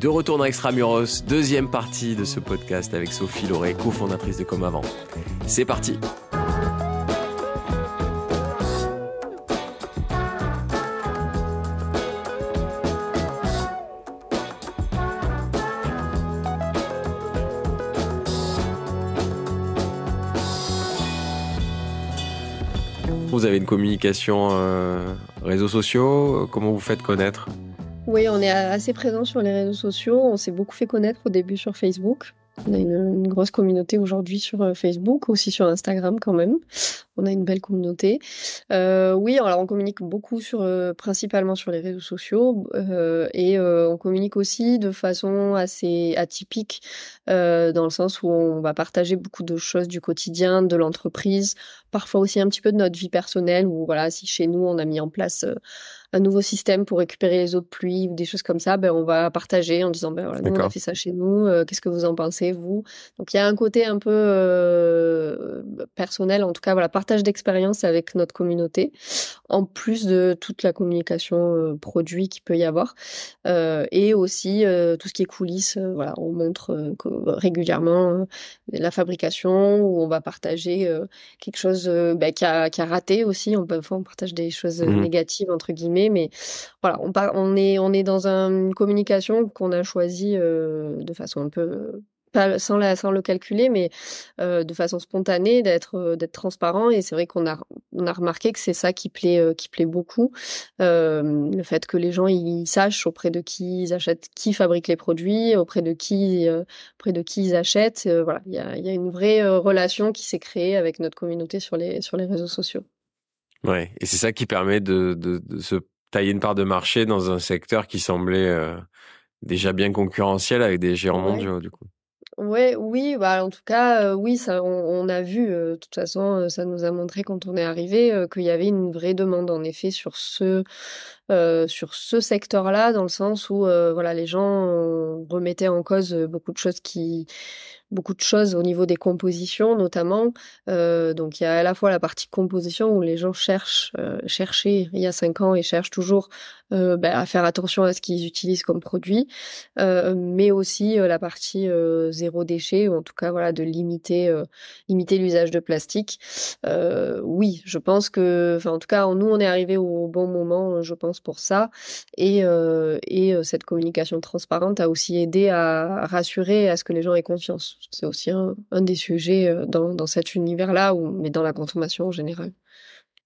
De retour dans Extramuros, deuxième partie de ce podcast avec Sophie Lauré, cofondatrice de Comme Avant. C'est parti Vous avez une communication euh, réseaux sociaux, comment vous faites connaître? Oui, on est assez présent sur les réseaux sociaux. On s'est beaucoup fait connaître au début sur Facebook. On a une, grosse communauté aujourd'hui sur euh, Facebook, aussi sur Instagram quand même. On a une belle communauté. Euh, oui, alors on communique beaucoup sur, euh, principalement sur les réseaux sociaux et on communique aussi de façon assez atypique dans le sens où on va partager beaucoup de choses du quotidien, de l'entreprise, parfois aussi un petit peu de notre vie personnelle. Ou voilà, si chez nous on a mis en place un nouveau système pour récupérer les eaux de pluie ou des choses comme ça, ben on va partager en disant ben voilà, nous on a fait ça chez nous, euh, qu'est-ce que vous en pensez vous? Donc il y a un côté un peu euh, personnel, en tout cas voilà, partage d'expérience avec notre communauté, en plus de toute la communication euh, produit qu'il peut y avoir, et aussi tout ce qui est coulisses. voilà, on montre régulièrement la fabrication ou on va partager quelque chose ben, qui, a, qui a raté aussi. On, on partage des choses mmh négatives entre guillemets mais voilà, on, est, dans une communication qu'on a choisie euh, de façon un peu pas sans, la, sans le calculer, mais euh, de façon spontanée, d'être euh, d'être transparent. Et c'est vrai qu'on a on a remarqué que c'est ça qui plaît qui plaît beaucoup, le fait que les gens sachent auprès de qui ils achètent, qui fabrique les produits, auprès de qui auprès de qui ils achètent. voilà, il y a, une vraie relation qui s'est créée avec notre communauté sur les réseaux sociaux. Ouais, et c'est ça qui permet de, de, de, se tailler une part de marché dans un secteur qui semblait euh, déjà bien concurrentiel avec des géants mondiaux, du coup. Ouais, oui, bah en tout cas, euh, oui, ça, on, a vu. Euh, de toute façon, ça nous a montré quand on est arrivé qu'il y avait une vraie demande en effet sur ce sur ce secteur-là, dans le sens où voilà, les gens remettaient en cause beaucoup de choses qui beaucoup de choses au niveau des compositions notamment. Euh, donc il y a à la fois la partie composition où les gens cherchent, euh, cherchaient il y a cinq ans et cherchent toujours euh, ben, à faire attention à ce qu'ils utilisent comme produit, euh, mais aussi euh, la partie euh, zéro déchet ou en tout cas voilà de limiter limiter l'usage de plastique. oui, je pense que, enfin en tout cas nous on est arrivé au bon moment, je pense pour ça. Et et cette communication transparente a aussi aidé à rassurer à ce que les gens aient confiance. C'est aussi un, des sujets euh, dans, dans cet univers-là, mais dans la consommation en général.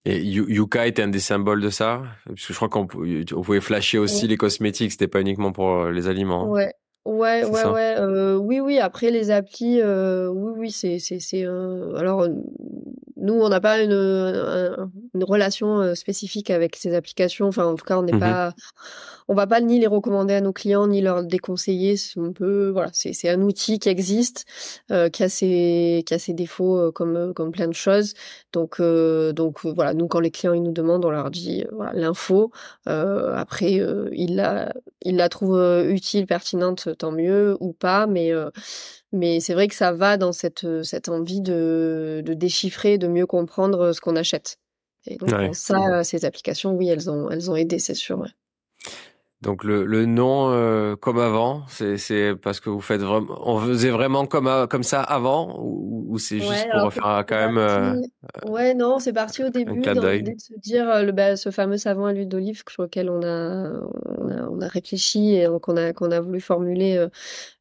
Et Yuka était un des symboles de ça? Parce que je crois qu'on pouvait flasher aussi les cosmétiques, c'était pas uniquement pour euh, les aliments. Ouais, ouais, ouais, ouais. Euh, oui, oui. Après les applis, oui, oui, c'est, c'est, c'est. alors, nous, on n'a pas une, une, relation spécifique avec ces applications. Enfin, en tout cas, on n'est mmh pas on va pas ni les recommander à nos clients ni leur déconseiller. On peut, voilà, c'est un outil qui existe, qui a ses qui a ses défauts comme comme plein de choses. Donc donc voilà, nous quand les clients ils nous demandent, on leur dit voilà l'info. après ils la ils la trouvent utile, pertinente, tant mieux ou pas, mais mais c'est vrai que ça va dans cette cette envie de de déchiffrer, de mieux comprendre ce qu'on achète. Et donc ça, ces applications, oui, elles ont elles ont aidé, c'est sûr. Donc le, le nom euh, comme avant, c'est parce que vous faites vraiment, on faisait vraiment comme comme ça avant ou, ou c'est juste pour refaire quand même. Euh, ouais non, c'est parti au début dans de se dire euh, le bah, ce fameux savon à l'huile d'olive sur lequel on a, on a on a réfléchi et qu'on a qu'on a voulu formuler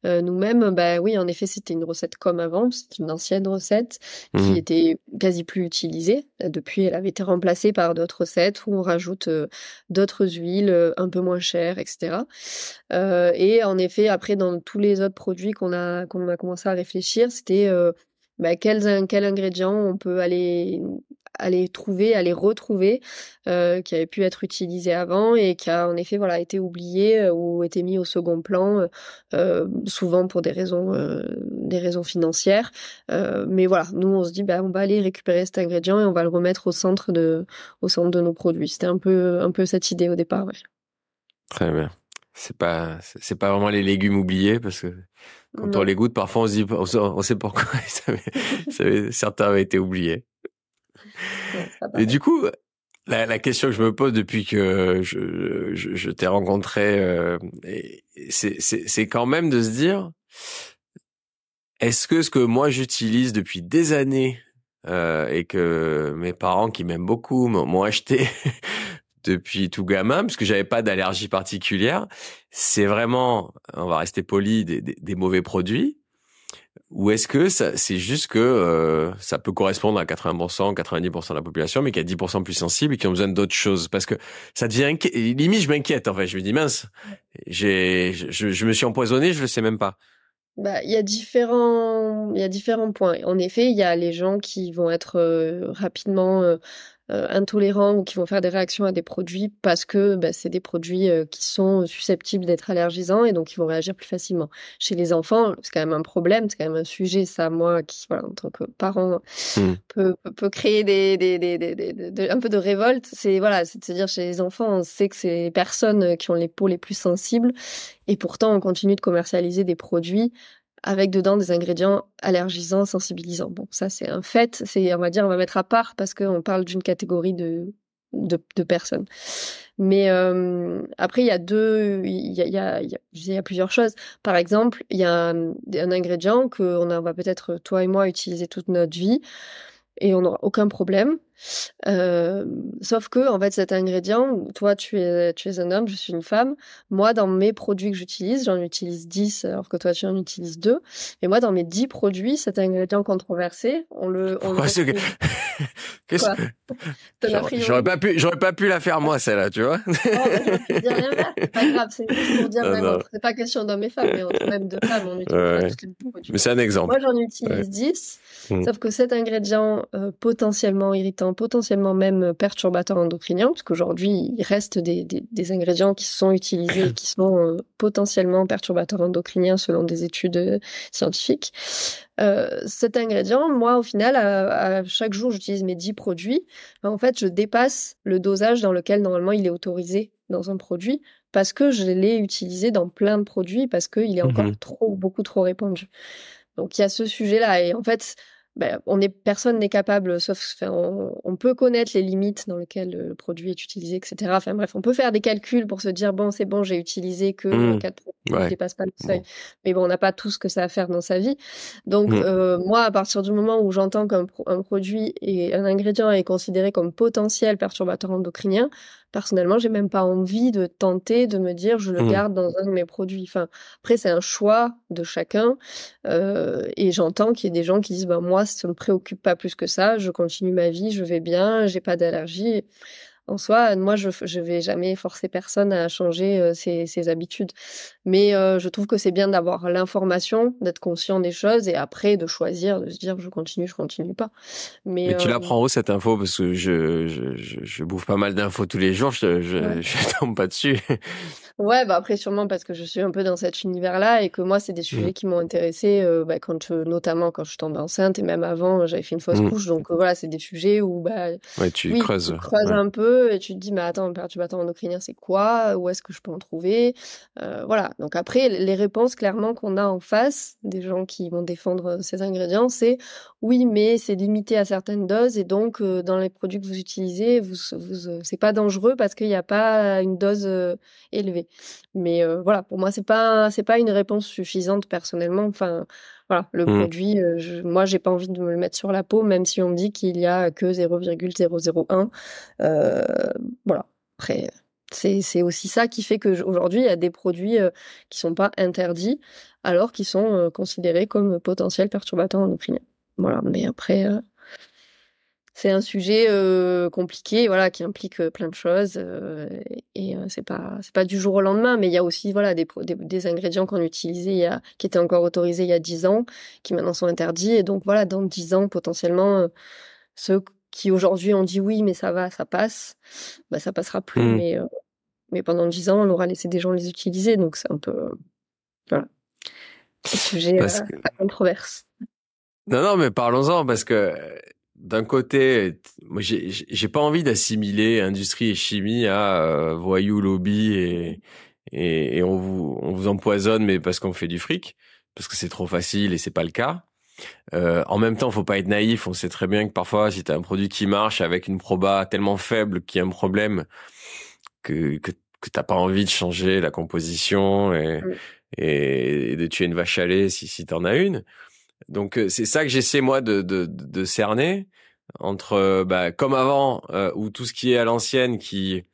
nous-mêmes. Bah oui, en effet, c'était une recette comme avant, c'est une ancienne recette qui mmh était quasi plus utilisée. Depuis, elle avait été remplacée par d'autres recettes où on rajoute d'autres huiles un peu moins chères etc. Euh, et en effet, après, dans tous les autres produits qu'on a, a commencé à réfléchir, c'était euh, bah, quels, ingrédients on peut aller aller trouver, aller retrouver, euh, qui avait pu être utilisé avant et qui a en effet voilà été oublié ou été mis au second plan, souvent pour des raisons des raisons financières. mais voilà, nous on se dit bah on va aller récupérer cet ingrédient et on va le remettre au centre de au centre de nos produits. C'était un peu un peu cette idée au départ. Très bien. C'est pas, c'est pas vraiment les légumes oubliés parce que quand on les goûte, parfois on se dit, on sait pourquoi certains avaient été oubliés. Et du coup, la, la, question que je me pose depuis que je, je, je t'ai rencontré, euh, c'est quand même de se dire, est-ce que ce que moi j'utilise depuis des années euh, et que mes parents qui m'aiment beaucoup m'ont acheté depuis tout gamin, parce que j'avais pas d'allergie particulière, c'est vraiment, on va rester poli, des, mauvais produits ou est-ce que c'est juste que euh, ça peut correspondre à 80%, 90% de la population, mais qu'il y a 10% plus sensibles et qui ont besoin d'autres choses? Parce que ça devient limite, je m'inquiète en fait. Je me dis mince, j'ai, je, je, me suis empoisonné, je le sais même pas. Bah, il y a différents, il y a différents points. En effet, il y a les gens qui vont être euh, rapidement euh, intolérants ou qui vont faire des réactions à des produits parce que bah, c'est des produits euh, qui sont susceptibles d'être allergisants et donc ils vont réagir plus facilement. Chez les enfants, c'est quand même un problème, c'est quand même un sujet, ça, moi, qui, voilà, en tant que parent, mmh. peut, peut, créer des, des, des, des, un peu de révolte. C'est, voilà, c'est-à-dire chez les enfants, on sait que c'est les personnes qui ont les peaux les plus sensibles et pourtant on continue de commercialiser des produits avec dedans des ingrédients allergisants, sensibilisants. Bon, ça c'est un fait, c'est on va dire on va mettre à part parce qu'on parle d'une catégorie de, de, de personnes. Mais euh, après il y a deux, il y a, y, a, il y a plusieurs choses. Par exemple, il y a un, ingrédient que on va peut-être toi et moi utiliser toute notre vie et on n'aura aucun problème. Euh, sauf que, en fait, cet ingrédient, toi, tu es, tu es un homme, je suis une femme. Moi, dans mes produits que j'utilise, j'en utilise 10, alors que toi, tu en utilises 2. Et moi, dans mes 10 produits, cet ingrédient controversé, on le... On le Qu'est-ce que... J'aurais pas pu, j'aurais pas pu la faire moi, celle-là, tu vois? C'est pas grave, c'est pour dire. C'est pas question d'hommes et femmes, mais même de femmes, on utilise ouais. les produits. Mais c'est un exemple. Moi, j'en utilise 10. Mmh. Sauf que cet ingrédient euh, potentiellement irritant, potentiellement même perturbateur endocrinien, parce qu'aujourd'hui il reste des, des, des, ingrédients qui sont utilisés et qui sont euh, potentiellement perturbateurs endocriniens selon des études euh, scientifiques. Euh, cet ingrédient, moi au final, à, à chaque jour j'utilise mes 10 produits, en fait je dépasse le dosage dans lequel normalement il est autorisé dans un produit parce que je l'ai utilisé dans plein de produits parce qu'il est encore mmh trop beaucoup trop répandu. Donc il y a ce sujet-là et en fait ben, on est personne n'est capable, sauf enfin, on, peut connaître les limites dans lesquelles le produit est utilisé, etc. Enfin bref, on peut faire des calculs pour se dire bon c'est bon j'ai utilisé que mmh. quatre produits dépasse pas le seuil, mais bon on n'a pas tout ce que ça a à faire dans sa vie. Donc mmh. euh, moi à partir du moment où j'entends qu'un un produit et un ingrédient est considéré comme potentiel perturbateur endocrinien, personnellement, j'ai même pas envie de tenter de me dire je le mmh. garde dans un de mes produits. Enfin, après c'est un choix de chacun euh, et j'entends qu'il y a des gens qui disent bah moi ça me préoccupe pas plus que ça, je continue ma vie, je vais bien, j'ai pas d'allergie en soi, moi, je je vais jamais forcer personne à changer euh, ses, ses, habitudes. Mais euh, je trouve que c'est bien d'avoir l'information, d'être conscient des choses et après de choisir, de se dire je continue, je continue pas. Mais, Mais tu euh, l'apprends où cette info Parce que je, je, je, je bouffe pas mal d'infos tous les jours, je, je, je tombe pas dessus. Ouais, bah après sûrement parce que je suis un peu dans cet univers-là et que moi c'est des sujets mmh. qui m'ont intéressé, euh, bah, quand notamment quand je suis tombée enceinte et même avant j'avais fait une fausse mmh. couche, donc euh, voilà c'est des sujets où bah ouais, tu creuses, tu creuses un peu et tu te dis mais attends perturbateur endocrinien c'est quoi, où est-ce que je peux en trouver, euh, voilà. Donc après les réponses clairement qu'on a en face des gens qui vont défendre ces ingrédients, c'est oui mais c'est limité à certaines doses et donc dans les produits que vous utilisez vous, vous c'est pas dangereux parce qu'il n'y a pas une dose élevée. Mais euh, voilà, pour moi, c'est pas c'est pas une réponse suffisante personnellement. Enfin, voilà, le mmh. produit, euh, je, moi, j'ai pas envie de me le mettre sur la peau, même si on me dit qu'il y a que 0,001. Euh, voilà. Après, c'est aussi ça qui fait que aujourd'hui, il y a des produits qui sont pas interdits, alors qu'ils sont considérés comme potentiels perturbateurs endocriniens. Voilà. Mais après c'est un sujet euh, compliqué, voilà, qui implique euh, plein de choses euh, et c'est pas c'est pas du jour au lendemain, mais il y a aussi voilà des, des, des ingrédients qu'on utilisait il y a, qui étaient encore autorisés il y a dix ans, qui maintenant sont interdits et donc voilà dans dix ans potentiellement ceux qui aujourd'hui ont dit oui mais ça va ça passe, bah ça passera plus, mmh. mais mais pendant dix ans on aura laissé des gens les utiliser donc c'est un peu voilà un sujet à controverse. Non non mais parlons-en parce que d'un côté, moi j'ai pas envie d'assimiler industrie et chimie à euh, voyou lobby et, et, et on vous on vous empoisonne mais parce qu'on fait du fric parce que c'est trop facile et c'est pas le cas. Euh, en même temps, faut pas être naïf. On sait très bien que parfois, si tu as un produit qui marche avec une proba tellement faible qu'il y a un problème, que que, que t'as pas envie de changer la composition et, mm. et, de tuer une vache à lait si si t'en as une. Donc euh, c'est ça que j'essaie moi de, de, de cerner entre bah, comme avant euh, où tout ce qui est à l'ancienne qui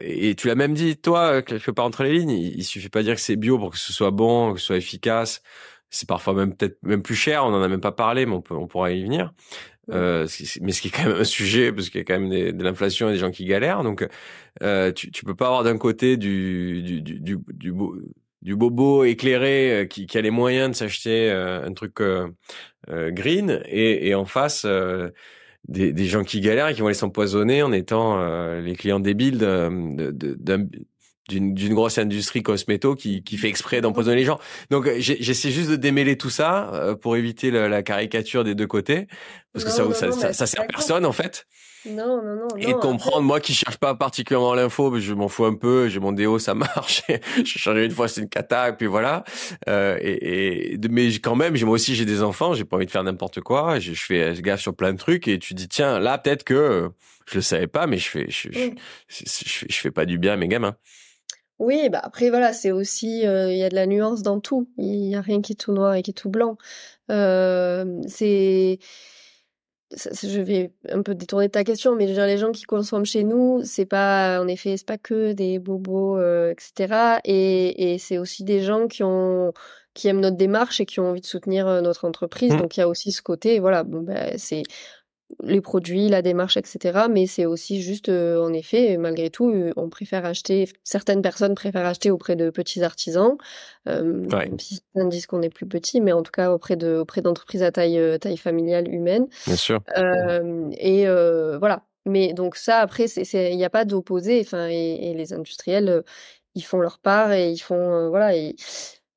et tu l'as même dit toi quelque part entre les lignes il, suffit pas de dire que c'est bio pour que ce soit bon que ce soit efficace. C'est parfois même peut-être même plus cher on en a même pas parlé mais on peut on pourra y venir. Euh, mais ce qui est quand même un sujet parce qu'il y a quand même des, de l'inflation et des gens qui galèrent. Donc euh, tu tu peux pas avoir d'un côté du du du du, du, du bobo éclairé euh, qui, qui a les moyens de s'acheter euh, un truc euh, green et, et en face des, des, gens qui galèrent et qui vont aller s'empoisonner en étant les clients débiles d'une grosse industrie cosméto qui, qui fait exprès d'empoisonner les gens. Donc j'essaie juste de démêler tout ça pour éviter la, caricature des deux côtés parce que ça, ça, ça, ça, sert personne en fait. Non, non, non. Et comprendre, moi qui cherche pas particulièrement l'info, je m'en fous un peu, j'ai mon déo, ça marche. j'ai changé une fois, c'est une cata, et puis voilà. Euh, et, et, mais quand même, moi aussi j'ai des enfants, j'ai pas envie de faire n'importe quoi. Je, je fais gaffe sur plein de trucs, et tu dis tiens, là peut-être que je le savais pas, mais je fais, je, je, je, fais pas du bien à mes gamins. Oui, bah après voilà, c'est aussi euh, il y a de la nuance dans tout. Il y a rien qui est tout noir et qui est tout blanc. Euh, c'est je vais un peu détourner ta question, mais les gens qui consomment chez nous, c'est pas, en effet, c'est pas que des bobos, euh, etc. Et, et c'est aussi des gens qui ont, qui aiment notre démarche et qui ont envie de soutenir euh, notre entreprise. Mmh. Donc il y a aussi ce côté, voilà, bon ben c'est les produits, la démarche, etc. Mais c'est aussi juste, euh, en effet, malgré tout, euh, on préfère acheter, certaines personnes préfèrent acheter auprès de petits artisans, euh, même si certains disent qu'on est plus petit, mais en tout cas auprès de auprès d'entreprises à taille taille familiale humaine. Bien sûr. et voilà. Mais donc ça, après, il n'y a pas d'opposé. Enfin, et, les industriels, ils font leur part et ils font, voilà. Et,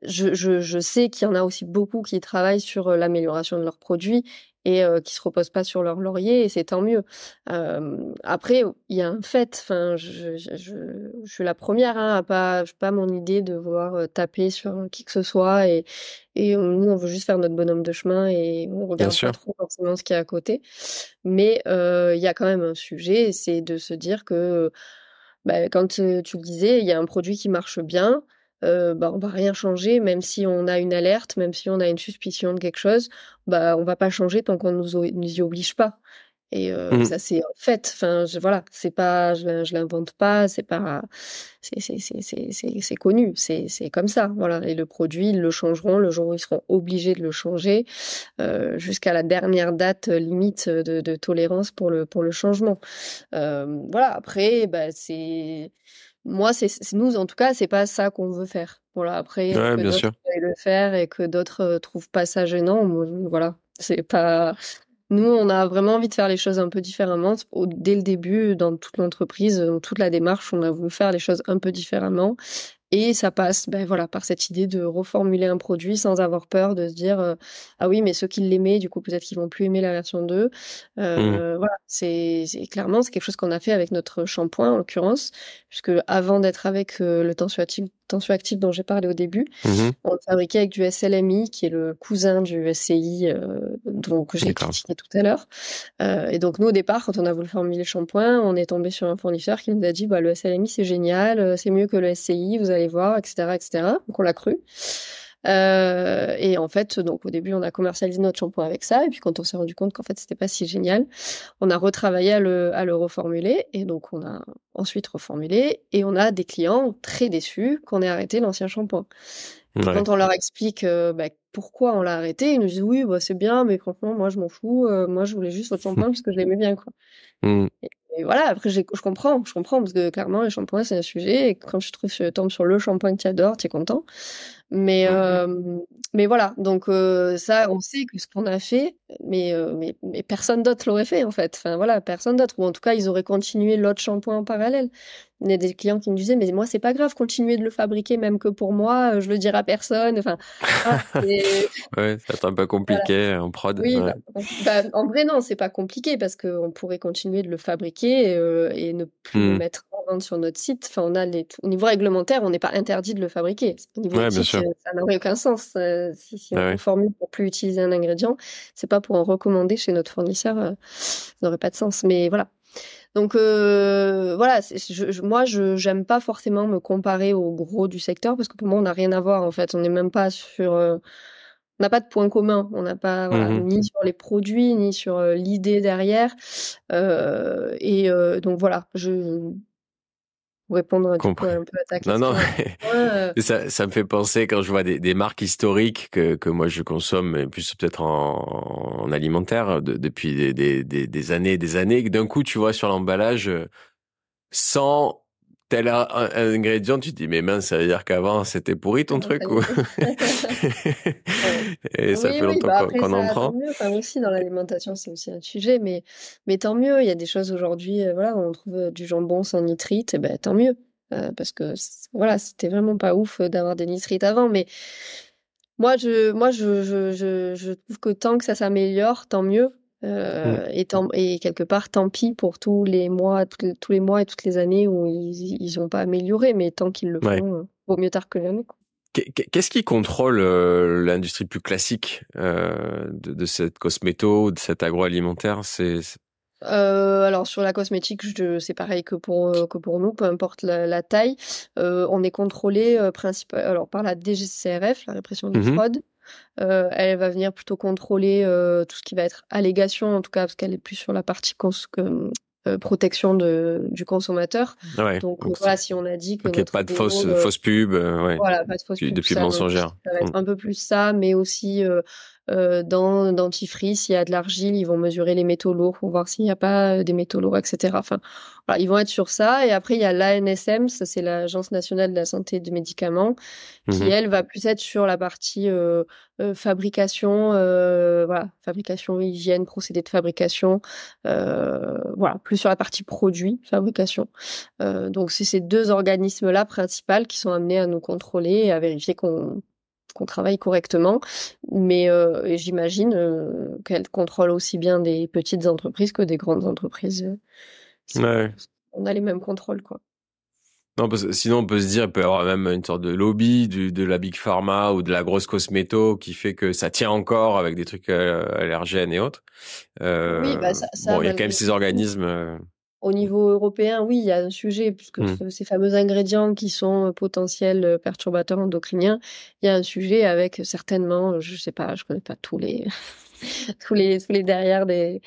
je, je, je, sais qu'il y en a aussi beaucoup qui travaillent sur l'amélioration de leurs produits et euh, qui se reposent pas sur leur laurier et c'est tant mieux. Euh, après, il y a un fait. Enfin, je, je, je, je suis la première hein, à pas, pas mon idée de vouloir euh, taper sur qui que ce soit et et nous on veut juste faire notre bonhomme de chemin et on regarde pas trop forcément ce qu'il y a à côté. Mais euh, il y a quand même un sujet, c'est de se dire que bah, quand tu le disais, il y a un produit qui marche bien euh, bah, on va rien changer, même si on a une alerte, même si on a une suspicion de quelque chose, bah, on va pas changer tant qu'on nous, nous y oblige pas. Et euh, mmh. ça c'est fait. Enfin, je, voilà, c'est pas, je, je l'invente pas, c'est pas, c'est connu, c'est c'est comme ça. Voilà. Et le produit, ils le changeront le jour où ils seront obligés de le changer, euh, jusqu'à la dernière date limite de, de, tolérance pour le pour le changement. Euh, voilà. Après, bah c'est moi, c'est nous, en tout cas, c'est pas ça qu'on veut faire. Voilà, après, ouais, que d'autres le faire et que d'autres euh, trouvent pas ça gênant, voilà, c'est pas. Nous, on a vraiment envie de faire les choses un peu différemment. Dès le début, dans toute l'entreprise, dans toute la démarche, on a voulu faire les choses un peu différemment. Et ça passe, ben voilà, par cette idée de reformuler un produit sans avoir peur de se dire euh, ah oui, mais ceux qui l'aimaient, du coup peut-être qu'ils vont plus aimer la version 2. Euh, mmh. Voilà, c'est clairement c'est quelque chose qu'on a fait avec notre shampoing en l'occurrence, puisque avant d'être avec euh, le tensioactif tensioactif dont j'ai parlé au début, mmh on le fabriquait avec du SLMI qui est le cousin du SCI euh, dont que j'ai critiqué tout à l'heure. Euh, et donc nous au départ, quand on a voulu formuler le shampoing, on est tombé sur un fournisseur qui nous a dit bah le SLMI c'est génial, euh, c'est mieux que le SCI, vous allez voir, etc., etc. Donc on l'a cru. Euh, et en fait, donc au début, on a commercialisé notre shampoing avec ça, et puis quand on s'est rendu compte qu'en fait c'était pas si génial, on a retravaillé à le, à le reformuler, et donc on a ensuite reformulé, et on a des clients très déçus qu'on ait arrêté l'ancien shampoing. Quand on leur explique euh, bah, pourquoi on l'a arrêté, ils nous disent oui, bah, c'est bien, mais franchement, moi je m'en fous, euh, moi je voulais juste votre shampoing parce que je l'aimais bien, quoi. Mmh. Et voilà, après, je comprends, je comprends, parce que clairement, les shampoings, c'est un sujet, et quand je trouve, je tombe sur le shampoing que tu adores, tu es content. Mais, euh, mais voilà, donc euh, ça, on sait que ce qu'on a fait, mais, euh, mais, mais personne d'autre l'aurait fait, en fait. Enfin, voilà, personne d'autre, ou en tout cas, ils auraient continué l'autre shampoing en parallèle. Il y a des clients qui me disaient, mais moi, c'est pas grave, continuez de le fabriquer, même que pour moi, je le dirai à personne. Enfin, ouais, c'est un peu compliqué en prod. Oui, bah, bah, en vrai, non, c'est pas compliqué parce qu'on pourrait continuer de le fabriquer et ne plus le mmh. mettre en vente sur notre site. Enfin, on a les, au niveau réglementaire, on n'est pas interdit de le fabriquer. Au niveau ouais, ça n'aurait aucun sens. si, si ah on formule pour plus utiliser un ingrédient, c'est pas pour en recommander chez notre fournisseur, ça n'aurait pas de sens. Mais voilà. Donc euh, voilà, je, moi je j'aime pas forcément me comparer au gros du secteur parce que pour moi on n'a rien à voir en fait, on n'est même pas sur euh, on n'a pas de point commun, on n'a pas voilà, mmh ni sur les produits ni sur euh, l'idée derrière euh, et donc voilà, je répondre un, peu à ta question. Non, non, euh. ça, ça me fait penser quand je vois des, des marques historiques que, que moi je consomme, plus peut-être en, en, alimentaire depuis des, des, des, des années et des années, que d'un coup tu vois sur l'emballage euh, sans tel un, ingrédient, tu te dis mais mince, ça veut dire qu'avant c'était pourri ton truc ou? Et ça fait longtemps bah qu'on en prend. Mieux. Enfin, aussi dans l'alimentation, c'est aussi un sujet, mais mais tant mieux. Il y a des choses aujourd'hui, euh, voilà, on trouve euh, du jambon sans nitrite, et ben tant mieux, euh, parce que voilà, c'était vraiment pas ouf d'avoir des nitrites avant, mais moi je moi je, je, je, je trouve que tant que ça s'améliore, tant mieux. Euh, mm. et, et, quelque part, tant pis pour tous les mois, tous les mois et toutes les années où ils n'ont pas amélioré, mais tant qu'ils le font, euh, vaut mieux tard que jamais. Qu'est-ce qui contrôle euh, l'industrie plus classique euh, de, de, cette cosméto, de cet agroalimentaire? C'est euh, alors sur la cosmétique, c'est pareil que pour que pour nous, peu importe la, taille, on est contrôlé principal alors par la DGCRF, la répression des mmh fraudes, euh, elle va venir plutôt contrôler euh, tout ce qui va être allégation, en tout cas, parce qu'elle est plus sur la partie euh, protection de, du consommateur. donc, voilà, si on a dit que okay, pas de fausse, fausse pub, ouais. voilà, pas de fausse pub, depuis mensongère. Ça va être mmh. un peu plus ça, mais aussi euh, dans dentifrice, s'il y a de l'argile, ils vont mesurer les métaux lourds pour voir s'il n'y a pas euh, des métaux lourds, etc. Enfin, voilà, ils vont être sur ça. Et après, il y a l'ANSM, ça c'est l'Agence nationale de la santé des médicaments, qui mmh elle va plus être sur la partie euh, euh fabrication, euh, voilà, fabrication, hygiène, procédé de fabrication, voilà, plus sur la partie produit, fabrication. donc c'est ces deux organismes-là principaux qui sont amenés à nous contrôler et à vérifier qu'on qu'on travaille correctement. Mais euh, j'imagine euh, qu'elle contrôle aussi bien des petites entreprises que des grandes entreprises. On a les mêmes contrôles, quoi. Non, parce que sinon on peut se dire il peut y avoir même une sorte de lobby du, de la big pharma ou de la grosse cosméto qui fait que ça tient encore avec des trucs euh, allergènes et autres. oui, bah ça, bon, il y a quand même ces organismes. Au niveau européen, oui, il y a un sujet, puisque mmh. ces fameux ingrédients qui sont euh, potentiels euh, perturbateurs endocriniens, il y a un sujet avec certainement, je sais pas, je connais pas tous les tous les tous les derrière des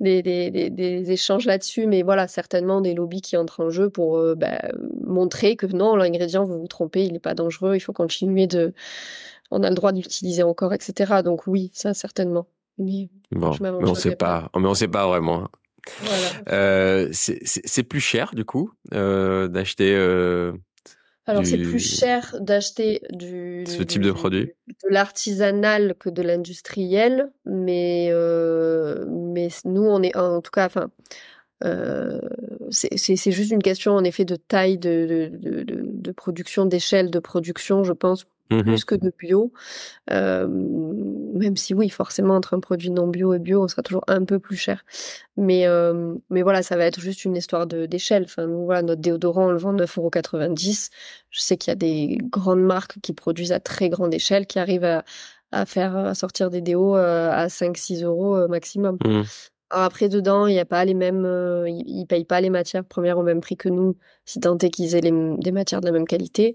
des, des, des, échanges là-dessus, mais voilà, certainement des lobbies qui entrent en jeu pour euh, bah, montrer que non, l'ingrédient, vous vous trompez, il n'est pas dangereux, il faut continuer de, on a le droit d'utiliser encore, etc. Donc oui, ça certainement. Oui, bon, mais on sait pas, mais on sait pas vraiment. Euh, c'est plus cher du coup euh, d'acheter. Euh, Alors c'est plus cher d'acheter du ce type de produit, de l'artisanal que de l'industriel, mais mais nous on est en tout cas enfin. C'est juste une question en effet de taille de, de, de, de production, d'échelle de production, je pense, Mmh plus que de bio. Euh, même si oui, forcément, entre un produit non bio et bio, on sera toujours un peu plus cher. Mais, euh, mais voilà, ça va être juste une histoire d'échelle. Enfin, nous, voilà, notre déodorant, on le vend 9,90€. Je sais qu'il y a des grandes marques qui produisent à très grande échelle, qui arrivent à, à faire à sortir des déos euh, à 5-6 euros maximum. Mmh après, dedans, il n'y a pas les mêmes, euh, ils, payent pas les matières premières au même prix que nous, si tant est qu'ils aient les, des matières de la même qualité.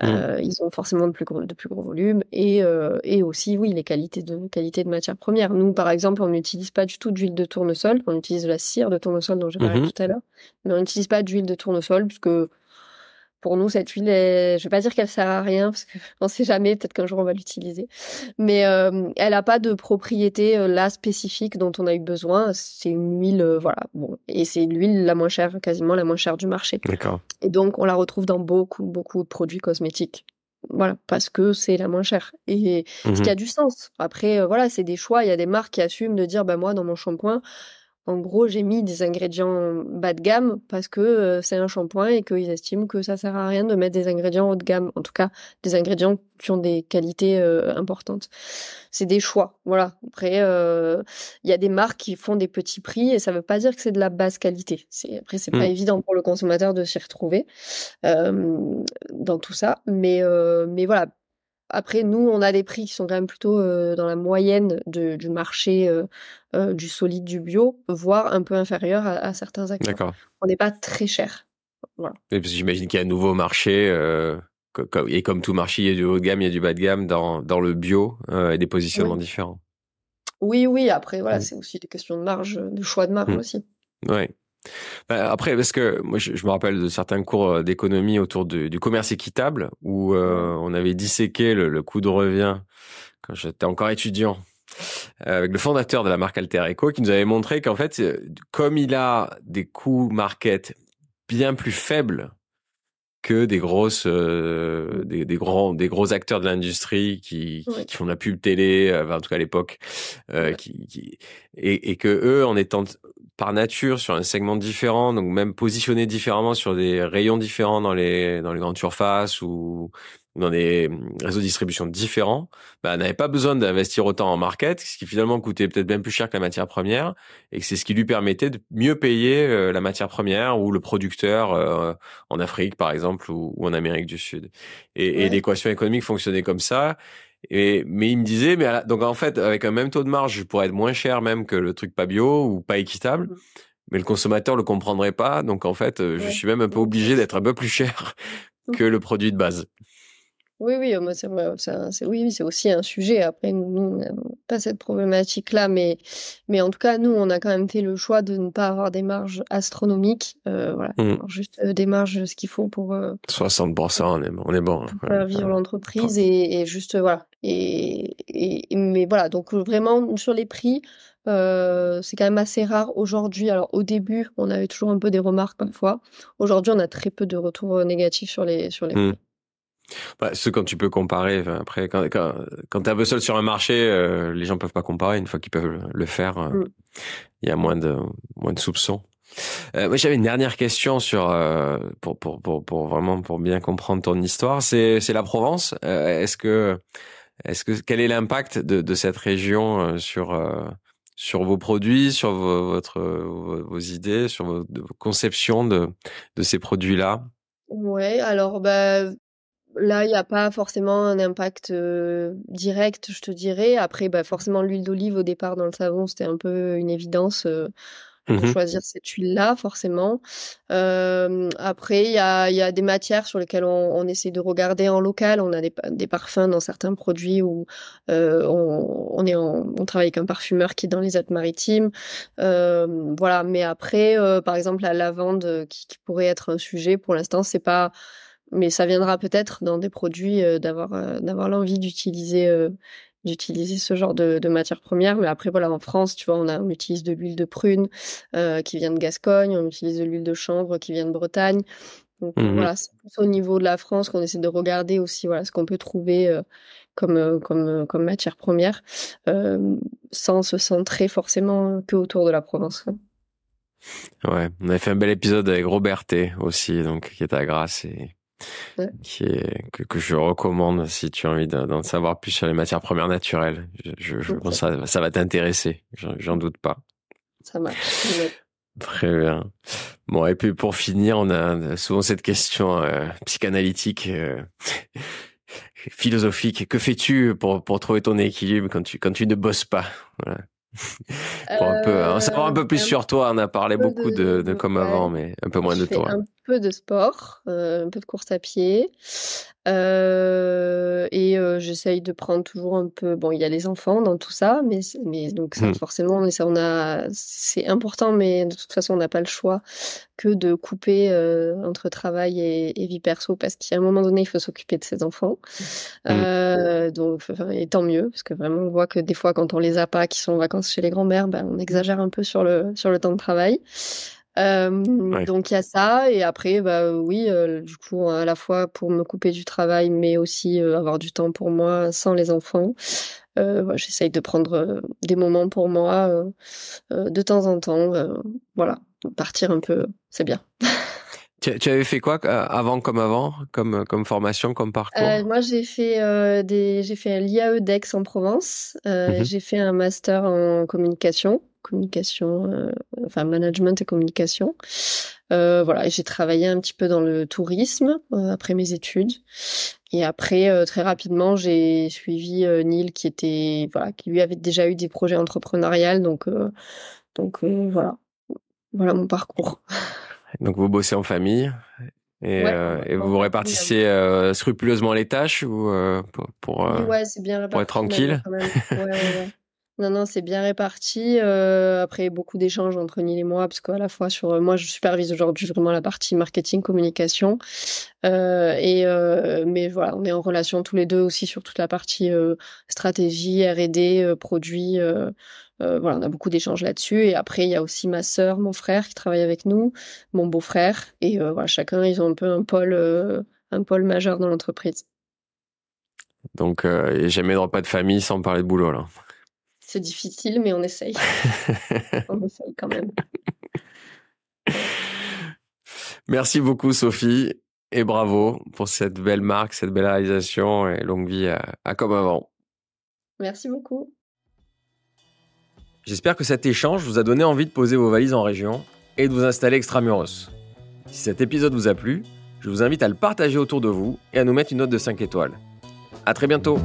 Mmh. Euh, ils ont forcément de plus gros, de plus gros volumes et, euh, et aussi, oui, les qualités de, qualité de matières premières. Nous, par exemple, on n'utilise pas du tout d'huile de tournesol. On utilise de la cire de tournesol dont j'ai parlé mmh tout à l'heure. Mais on n'utilise pas d'huile de tournesol puisque pour nous, cette huile, est... je vais pas dire qu'elle sert à rien parce qu'on sait jamais, peut-être qu'un jour on va l'utiliser. Mais euh, elle a pas de propriété euh, là spécifique dont on a eu besoin. C'est une huile, euh, voilà, bon, et c'est l'huile la moins chère, quasiment la moins chère du marché. D'accord. Et donc on la retrouve dans beaucoup, beaucoup de produits cosmétiques. Voilà, parce que c'est la moins chère. Et ce qui a mhm. du sens. Après, voilà, c'est des choix. Il y a des marques qui assument de dire, bah moi, dans mon shampoing, en gros, j'ai mis des ingrédients bas de gamme parce que euh, c'est un shampoing et qu'ils estiment que ça sert à rien de mettre des ingrédients haut de gamme. En tout cas, des ingrédients qui ont des qualités euh, importantes. C'est des choix, voilà. Après, euh, il y a des marques qui font des petits prix et ça veut pas dire que c'est de la basse qualité. C'est après, c'est pas mmh. évident pour le consommateur de s'y retrouver dans tout ça, mais mais voilà après, nous, on a des prix qui sont quand même plutôt euh, dans la moyenne du marché euh, euh, du solide, du bio, voire un peu inférieur à, certains acteurs. On n'est pas très cher. Voilà. J'imagine qu'il y a un nouveau marché, et comme tout marché, il y a du haut de gamme, il y a du bas de gamme dans, dans le bio et des positionnements différents. Oui, oui. Après, voilà, mmh. c'est aussi des questions de marge, de choix de marge mmh. aussi. Oui. Bah, après, parce que moi, je, me rappelle de certains cours euh, d'économie autour du commerce équitable où euh, on avait disséqué le, coût de revient quand j'étais encore étudiant euh, avec le fondateur de la marque Alter Eco qui nous avait montré qu'en fait, comme il a des coûts market bien plus faibles que des grosses, des, grands, des gros acteurs de l'industrie qui, qui, font de la pub télé, en tout cas à l'époque, qui, qui, et, et que eux, en étant par nature sur un segment différent, donc même positionné différemment sur des rayons différents dans les dans les grandes surfaces ou dans des réseaux de distribution différents, bah, n'avait pas besoin d'investir autant en market, ce qui finalement coûtait peut-être même plus cher que la matière première, et que c'est ce qui lui permettait de mieux payer euh, la matière première ou le producteur euh, en Afrique par exemple ou, en Amérique du Sud. Et, et l'équation économique fonctionnait comme ça. Et, mais il me disait, mais donc en fait, avec un même taux de marge, je pourrais être moins cher même que le truc pas bio ou pas équitable. Mmh. Mais le consommateur le comprendrait pas. Donc en fait, je suis même un peu obligé d'être un peu plus cher mmh. que le produit de base. Oui, oui, c'est, c'est, oui, c'est aussi un sujet. Après, nous, on pas cette problématique-là, mais, mais en tout cas, nous, on a quand même fait le choix de ne pas avoir des marges astronomiques. Euh, voilà, mmh. juste euh, des marges, ce qu'il faut pour. 60%, on est, on est bon. Pour faire vivre l'entreprise et, et, juste, voilà. Et, et, mais voilà, donc vraiment, sur les prix, euh, c'est quand même assez rare aujourd'hui. Alors au début, on avait toujours un peu des remarques parfois. Aujourd'hui, on a très peu de retours négatifs sur les sur les. Mmh. Bah, ce quand tu peux comparer. Après, quand, quand, quand tu es un peu seul sur un marché, euh, les gens peuvent pas comparer. Une fois qu'ils peuvent le faire, euh, mm. il y a moins de moins de soupçons. Euh, moi, j'avais une dernière question sur euh, pour, pour, pour, pour, vraiment pour bien comprendre ton histoire. C'est c'est la Provence. est-ce que est-ce que quel est l'impact de, cette région sur sur vos produits, sur vos, vos, idées, sur vos, conceptions de de ces produits-là? Ouais, alors bah Là, il n'y a pas forcément un impact direct, je te dirais. Après, bah, forcément, l'huile d'olive au départ dans le savon, c'était un peu une évidence euh, pour mmh choisir cette huile-là, forcément. après, il y a, y a des matières sur lesquelles on, on, essaie de regarder en local. On a des, des parfums dans certains produits où on, on, est on travaille avec un parfumeur qui est dans les Alpes-Maritimes. voilà. Mais après, par exemple, la lavande qui, qui pourrait être un sujet, pour l'instant, c'est pas mais ça viendra peut-être dans des produits euh, d'avoir euh, d'avoir l'envie d'utiliser euh, d'utiliser ce genre de, de matières premières. Mais après, voilà, en France, tu vois, on, a, on utilise de l'huile de prune qui vient de Gascogne, on utilise de l'huile de chanvre qui vient de Bretagne. Donc mmh voilà, c'est au niveau de la France qu'on essaie de regarder aussi voilà, ce qu'on peut trouver comme, comme, comme matière première, sans se centrer forcément que autour de la Provence. Ouais, on avait fait un bel épisode avec Robert T aussi, donc qui est à Grasse et qui est que, que, je recommande si tu as envie d'en savoir plus sur les matières premières naturelles. Je, je, pense ça, ça va t'intéresser, j'en doute pas. Ça marche. Très bien. Bon, et puis pour finir, on a souvent cette question euh, psychanalytique, euh, philosophique. Que fais-tu pour, pour trouver ton équilibre quand tu, quand tu ne bosses pas? Voilà. pour un peu en savoir un peu plus euh, sur toi, on a parlé beaucoup de, de, comme avant, mais un peu moins de toi peu de sport, euh, un peu de course à pied. Euh, et euh, j'essaye de prendre toujours un peu. Bon, il y a les enfants dans tout ça, mais, mais donc ça, mmh. forcément, on, on a, c'est important, mais de toute façon, on n'a pas le choix que de couper entre travail et, vie perso, parce qu'à un moment donné, il faut s'occuper de ses enfants. Mmh. donc, et tant mieux, parce que vraiment, on voit que des fois, quand on les a pas, qui sont en vacances chez les grands-mères, ben, on exagère un peu sur le sur le temps de travail. Donc il y a ça et après bah oui du coup à la fois pour me couper du travail mais aussi avoir du temps pour moi sans les enfants. Euh, j'essaye de prendre des moments pour moi de temps en temps. voilà, partir un peu, c'est bien. Tu, avais fait quoi avant comme avant, comme comme formation, comme parcours? Euh, Moi, j'ai fait euh, des, j'ai fait l'IAE d'Aix en Provence. Euh, mhm. J'ai fait un master en communication, communication, enfin management et communication. voilà, j'ai travaillé un petit peu dans le tourisme après mes études. Et après, très rapidement, j'ai suivi Neil, qui était, voilà, qui lui avait déjà eu des projets entrepreneuriaux. Donc, donc voilà, voilà mon parcours. Donc vous bossez en famille et, euh, et vous vous répartissez euh, scrupuleusement les tâches ou euh, pour, pour, ouais, bien pour être tranquille? Non, non, c'est bien réparti. après, beaucoup d'échanges entre Neil et moi, parce qu'à la fois sur moi, je supervise aujourd'hui vraiment la partie marketing, communication, et mais voilà, on est en relation tous les deux aussi sur toute la partie stratégie, R&D, produits. Euh, voilà, on a beaucoup d'échanges là-dessus. Et après, il y a aussi ma sœur, mon frère qui travaille avec nous, mon beau-frère. Et euh, voilà, chacun, ils ont un peu un pôle, euh, majeur dans l'entreprise. Donc, euh, jamais de repas de famille sans parler de boulot, là. C'est difficile, mais on essaye. on essaye quand même. Merci beaucoup, Sophie. Et bravo pour cette belle marque, cette belle réalisation et longue vie à comme avant. Merci beaucoup. J'espère que cet échange vous a donné envie de poser vos valises en région et de vous installer extramuros. Si cet épisode vous a plu, je vous invite à le partager autour de vous et à nous mettre une note de 5 étoiles. A très bientôt